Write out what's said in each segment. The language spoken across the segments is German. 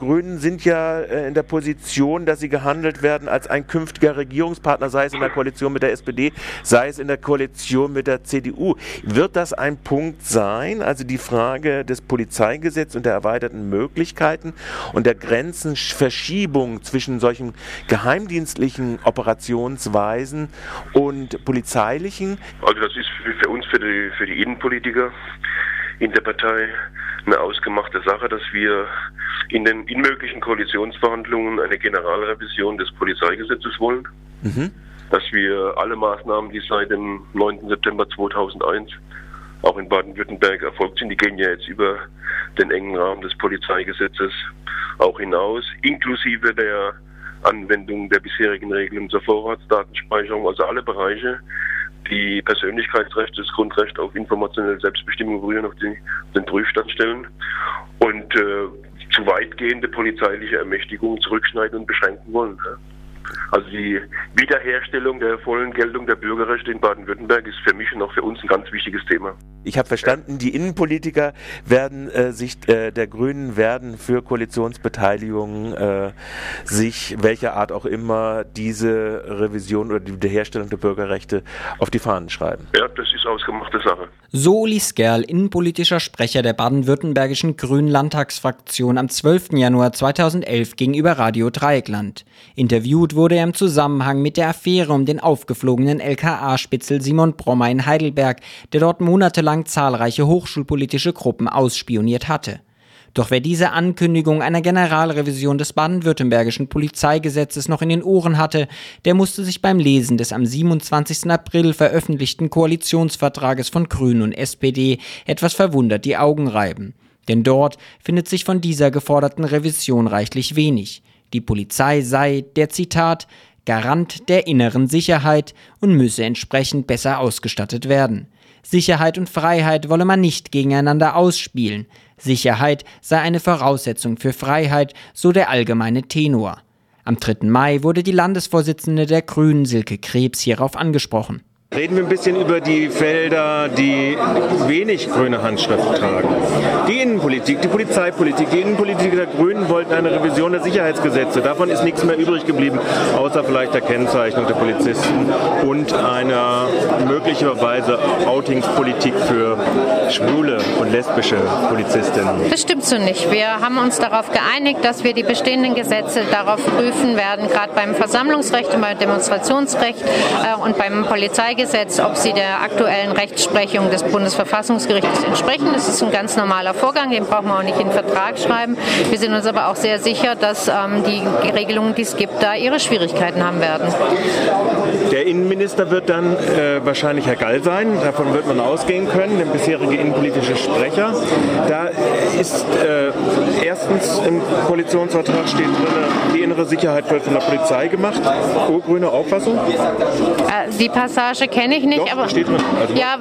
Grünen sind ja äh, in der Position, dass sie gehandelt werden als ein künftiger Regierungspartner, sei es in der Koalition mit der SPD, sei es in der Koalition mit der CDU. Wird das ein Punkt sein, also die Frage des Polizeigesetzes und der erweiterten Möglichkeiten und der Grenzenverschiebung zwischen solchen geheimdienstlichen Operationsweisen und polizeilichen? Also das ist für uns, für die, für die Innenpolitiker in der Partei eine ausgemachte Sache, dass wir in den in möglichen Koalitionsverhandlungen eine Generalrevision des Polizeigesetzes wollen. Mhm. Dass wir alle Maßnahmen, die seit dem 9. September 2001 auch in Baden-Württemberg erfolgt sind, die gehen ja jetzt über den engen Rahmen des Polizeigesetzes auch hinaus, inklusive der Anwendung der bisherigen Regelungen zur Vorratsdatenspeicherung, also alle Bereiche, die Persönlichkeitsrechte, das Grundrecht auf informationelle Selbstbestimmung berühren, auf, die, den Prüfstand stellen und äh, zu weitgehende polizeiliche Ermächtigungen zurückschneiden und beschränken wollen. Also die Wiederherstellung der vollen Geltung der Bürgerrechte in Baden-Württemberg ist für mich und auch für uns ein ganz wichtiges Thema. Ich habe verstanden, die Innenpolitiker werden äh, sich äh, der Grünen werden für Koalitionsbeteiligung äh, sich welcher Art auch immer diese Revision oder die Wiederherstellung der Bürgerrechte auf die Fahnen schreiben. Ja, das ist ausgemachte Sache. So Uli Skerl, innenpolitischer Sprecher der baden-württembergischen Grünen Landtagsfraktion am 12. Januar 2011 gegenüber Radio Dreieckland. Interviewt wurde er im Zusammenhang mit der Affäre um den aufgeflogenen LKA-Spitzel Simon Brommer in Heidelberg, der dort monatelang zahlreiche hochschulpolitische Gruppen ausspioniert hatte. Doch wer diese Ankündigung einer Generalrevision des baden-württembergischen Polizeigesetzes noch in den Ohren hatte, der musste sich beim Lesen des am 27. April veröffentlichten Koalitionsvertrages von Grünen und SPD etwas verwundert die Augen reiben. Denn dort findet sich von dieser geforderten Revision reichlich wenig. Die Polizei sei, der Zitat, Garant der inneren Sicherheit und müsse entsprechend besser ausgestattet werden. Sicherheit und Freiheit wolle man nicht gegeneinander ausspielen. Sicherheit sei eine Voraussetzung für Freiheit, so der allgemeine Tenor. Am 3. Mai wurde die Landesvorsitzende der Grünen Silke Krebs hierauf angesprochen. Reden wir ein bisschen über die Felder, die wenig grüne Handschrift tragen. Die Innenpolitik, die Polizeipolitik, die Innenpolitik der Grünen wollten eine Revision der Sicherheitsgesetze. Davon ist nichts mehr übrig geblieben, außer vielleicht der Kennzeichnung der Polizisten und einer möglicherweise Outingspolitik für schwule und lesbische Polizistinnen. Das stimmt so nicht. Wir haben uns darauf geeinigt, dass wir die bestehenden Gesetze darauf prüfen werden, gerade beim Versammlungsrecht und beim Demonstrationsrecht äh, und beim Polizeigesetz Gesetz, ob sie der aktuellen Rechtsprechung des Bundesverfassungsgerichts entsprechen. Das ist ein ganz normaler Vorgang, den braucht man auch nicht in den Vertrag schreiben. Wir sind uns aber auch sehr sicher, dass ähm, die Regelungen, die es gibt, da ihre Schwierigkeiten haben werden. Der Innenminister wird dann äh, wahrscheinlich Herr Gall sein, davon wird man ausgehen können, der bisherige innenpolitische Sprecher. Da ist äh, erstens im Koalitionsvertrag steht drin, die innere Sicherheit wird von der Polizei gemacht. grüne Auffassung? Äh, die Passage kenne ich nicht, Doch, aber steht drin. Also ja,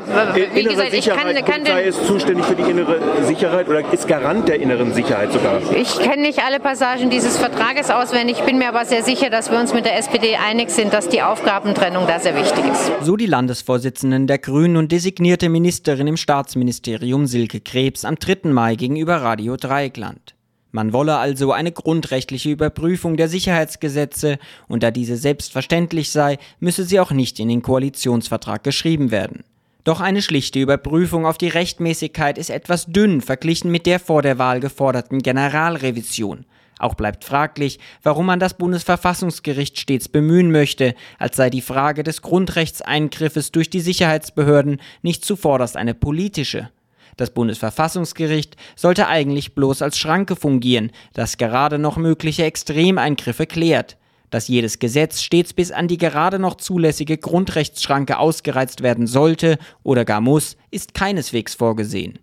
wie gesagt, ich kann, kann Polizei ist zuständig für die innere Sicherheit oder ist Garant der inneren Sicherheit sogar. Ich kenne nicht alle Passagen dieses Vertrages auswendig, bin mir aber sehr sicher, dass wir uns mit der SPD einig sind, dass die Aufgabentrennung da sehr wichtig ist. So die Landesvorsitzenden der Grünen und designierte Ministerin im Staatsministerium Silke Krebs am 3. Mai gegenüber Radio Dreieckland. Man wolle also eine grundrechtliche Überprüfung der Sicherheitsgesetze, und da diese selbstverständlich sei, müsse sie auch nicht in den Koalitionsvertrag geschrieben werden. Doch eine schlichte Überprüfung auf die Rechtmäßigkeit ist etwas dünn verglichen mit der vor der Wahl geforderten Generalrevision. Auch bleibt fraglich, warum man das Bundesverfassungsgericht stets bemühen möchte, als sei die Frage des Grundrechtseingriffes durch die Sicherheitsbehörden nicht zuvorderst eine politische. Das Bundesverfassungsgericht sollte eigentlich bloß als Schranke fungieren, das gerade noch mögliche Extremeingriffe klärt. Dass jedes Gesetz stets bis an die gerade noch zulässige Grundrechtsschranke ausgereizt werden sollte oder gar muss, ist keineswegs vorgesehen.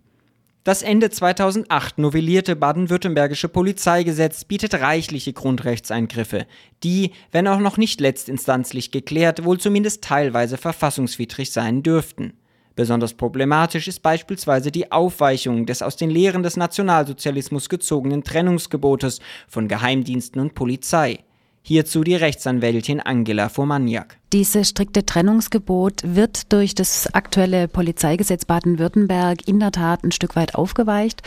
Das Ende 2008 novellierte baden-württembergische Polizeigesetz bietet reichliche Grundrechtseingriffe, die, wenn auch noch nicht letztinstanzlich geklärt, wohl zumindest teilweise verfassungswidrig sein dürften. Besonders problematisch ist beispielsweise die Aufweichung des aus den Lehren des Nationalsozialismus gezogenen Trennungsgebotes von Geheimdiensten und Polizei. Hierzu die Rechtsanwältin Angela Fomaniak. Dieses strikte Trennungsgebot wird durch das aktuelle Polizeigesetz Baden-Württemberg in der Tat ein Stück weit aufgeweicht.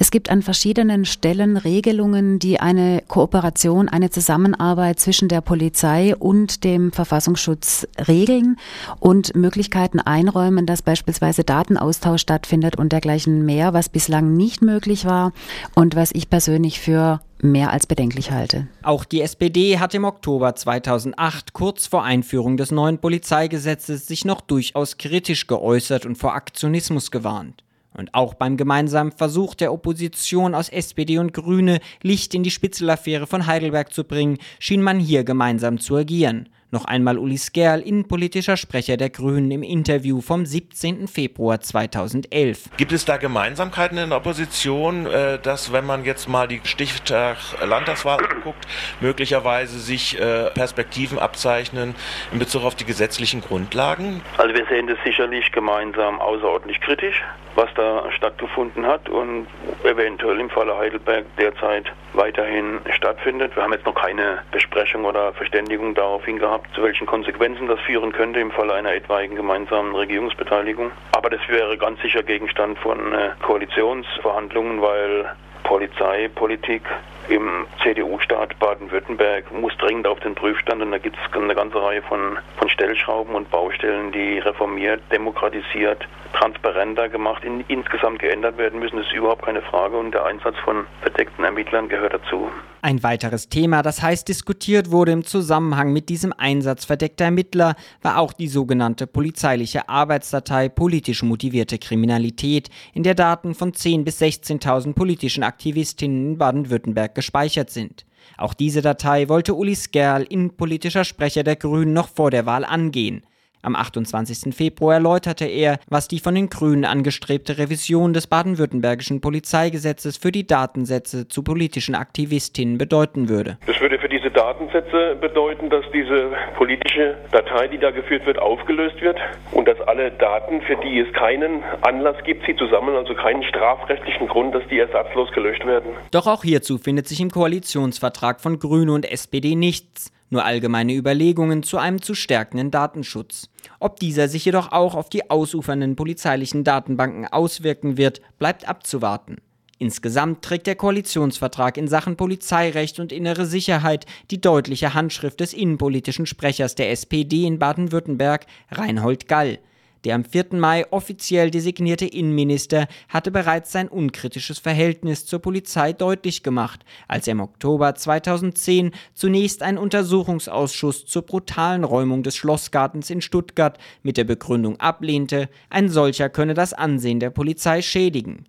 Es gibt an verschiedenen Stellen Regelungen, die eine Kooperation, eine Zusammenarbeit zwischen der Polizei und dem Verfassungsschutz regeln und Möglichkeiten einräumen, dass beispielsweise Datenaustausch stattfindet und dergleichen mehr, was bislang nicht möglich war und was ich persönlich für mehr als bedenklich halte. Auch die SPD hat im Oktober 2008 kurz vor Einführung des neuen Polizeigesetzes sich noch durchaus kritisch geäußert und vor Aktionismus gewarnt. Und auch beim gemeinsamen Versuch der Opposition aus SPD und Grüne Licht in die Spitzelaffäre von Heidelberg zu bringen, schien man hier gemeinsam zu agieren. Noch einmal Uli Skerl, innenpolitischer Sprecher der Grünen im Interview vom 17. Februar 2011. Gibt es da Gemeinsamkeiten in der Opposition, äh, dass wenn man jetzt mal die Stichtag Landtagswahl anguckt, möglicherweise sich äh, Perspektiven abzeichnen in Bezug auf die gesetzlichen Grundlagen? Also wir sehen das sicherlich gemeinsam außerordentlich kritisch, was da stattgefunden hat und eventuell im Falle Heidelberg derzeit weiterhin stattfindet. Wir haben jetzt noch keine Besprechung oder Verständigung daraufhin gehabt zu welchen Konsequenzen das führen könnte im Falle einer etwaigen gemeinsamen Regierungsbeteiligung. Aber das wäre ganz sicher Gegenstand von äh, Koalitionsverhandlungen, weil Polizei, Politik im CDU-Staat Baden-Württemberg muss dringend auf den Prüfstand und da gibt es eine ganze Reihe von, von Stellschrauben und Baustellen, die reformiert, demokratisiert, transparenter gemacht, in, insgesamt geändert werden müssen. Das ist überhaupt keine Frage und der Einsatz von verdeckten Ermittlern gehört dazu. Ein weiteres Thema, das heiß diskutiert wurde im Zusammenhang mit diesem Einsatz verdeckter Ermittler, war auch die sogenannte polizeiliche Arbeitsdatei politisch motivierte Kriminalität, in der Daten von 10.000 bis 16.000 politischen Aktivistinnen in Baden-Württemberg gespeichert sind. Auch diese Datei wollte Uli Skerl, innenpolitischer Sprecher der Grünen, noch vor der Wahl angehen. Am 28. Februar erläuterte er, was die von den Grünen angestrebte Revision des baden-württembergischen Polizeigesetzes für die Datensätze zu politischen Aktivistinnen bedeuten würde. Das würde für diese Datensätze bedeuten, dass diese politische Datei, die da geführt wird, aufgelöst wird und dass alle Daten, für die es keinen Anlass gibt, sie zu sammeln, also keinen strafrechtlichen Grund, dass die ersatzlos gelöscht werden. Doch auch hierzu findet sich im Koalitionsvertrag von Grüne und SPD nichts nur allgemeine Überlegungen zu einem zu stärkenden Datenschutz. Ob dieser sich jedoch auch auf die ausufernden polizeilichen Datenbanken auswirken wird, bleibt abzuwarten. Insgesamt trägt der Koalitionsvertrag in Sachen Polizeirecht und innere Sicherheit die deutliche Handschrift des innenpolitischen Sprechers der SPD in Baden-Württemberg, Reinhold Gall. Der am 4. Mai offiziell designierte Innenminister hatte bereits sein unkritisches Verhältnis zur Polizei deutlich gemacht, als er im Oktober 2010 zunächst einen Untersuchungsausschuss zur brutalen Räumung des Schlossgartens in Stuttgart mit der Begründung ablehnte, ein solcher könne das Ansehen der Polizei schädigen.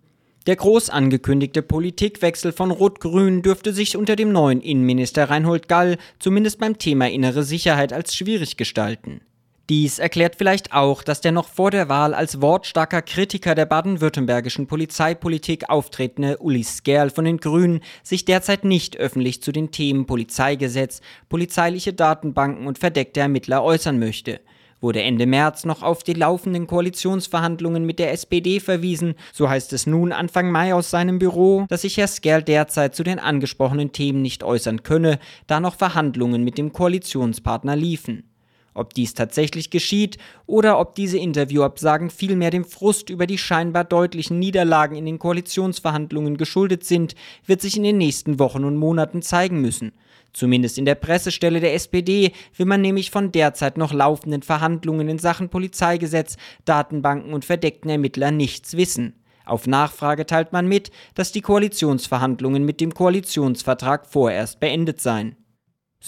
Der groß angekündigte Politikwechsel von Rot-Grün dürfte sich unter dem neuen Innenminister Reinhold Gall zumindest beim Thema innere Sicherheit als schwierig gestalten. Dies erklärt vielleicht auch, dass der noch vor der Wahl als wortstarker Kritiker der baden-württembergischen Polizeipolitik auftretende Uli Skerl von den Grünen sich derzeit nicht öffentlich zu den Themen Polizeigesetz, polizeiliche Datenbanken und verdeckte Ermittler äußern möchte. Wurde Ende März noch auf die laufenden Koalitionsverhandlungen mit der SPD verwiesen, so heißt es nun Anfang Mai aus seinem Büro, dass sich Herr Skerl derzeit zu den angesprochenen Themen nicht äußern könne, da noch Verhandlungen mit dem Koalitionspartner liefen. Ob dies tatsächlich geschieht oder ob diese Interviewabsagen vielmehr dem Frust über die scheinbar deutlichen Niederlagen in den Koalitionsverhandlungen geschuldet sind, wird sich in den nächsten Wochen und Monaten zeigen müssen. Zumindest in der Pressestelle der SPD will man nämlich von derzeit noch laufenden Verhandlungen in Sachen Polizeigesetz, Datenbanken und verdeckten Ermittlern nichts wissen. Auf Nachfrage teilt man mit, dass die Koalitionsverhandlungen mit dem Koalitionsvertrag vorerst beendet seien.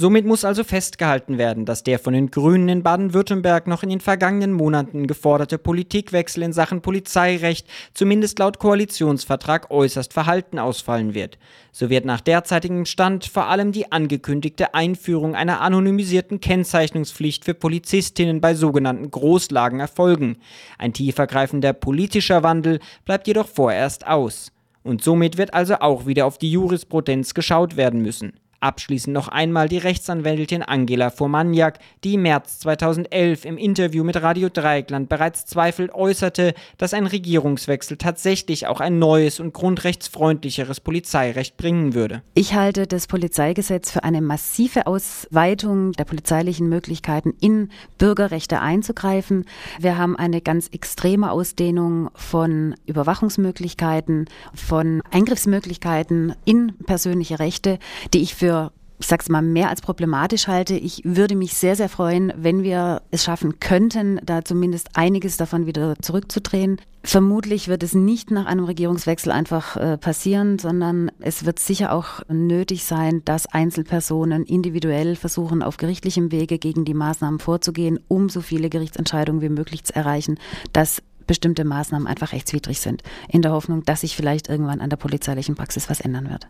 Somit muss also festgehalten werden, dass der von den Grünen in Baden-Württemberg noch in den vergangenen Monaten geforderte Politikwechsel in Sachen Polizeirecht zumindest laut Koalitionsvertrag äußerst verhalten ausfallen wird. So wird nach derzeitigem Stand vor allem die angekündigte Einführung einer anonymisierten Kennzeichnungspflicht für Polizistinnen bei sogenannten Großlagen erfolgen. Ein tiefergreifender politischer Wandel bleibt jedoch vorerst aus. Und somit wird also auch wieder auf die Jurisprudenz geschaut werden müssen. Abschließend noch einmal die Rechtsanwältin Angela Formaniak, die im März 2011 im Interview mit Radio Dreieckland bereits Zweifel äußerte, dass ein Regierungswechsel tatsächlich auch ein neues und grundrechtsfreundlicheres Polizeirecht bringen würde. Ich halte das Polizeigesetz für eine massive Ausweitung der polizeilichen Möglichkeiten in Bürgerrechte einzugreifen. Wir haben eine ganz extreme Ausdehnung von Überwachungsmöglichkeiten, von Eingriffsmöglichkeiten in persönliche Rechte, die ich für ich sag's mal, mehr als problematisch halte. Ich würde mich sehr, sehr freuen, wenn wir es schaffen könnten, da zumindest einiges davon wieder zurückzudrehen. Vermutlich wird es nicht nach einem Regierungswechsel einfach äh, passieren, sondern es wird sicher auch nötig sein, dass Einzelpersonen individuell versuchen, auf gerichtlichem Wege gegen die Maßnahmen vorzugehen, um so viele Gerichtsentscheidungen wie möglich zu erreichen, dass bestimmte Maßnahmen einfach rechtswidrig sind, in der Hoffnung, dass sich vielleicht irgendwann an der polizeilichen Praxis was ändern wird.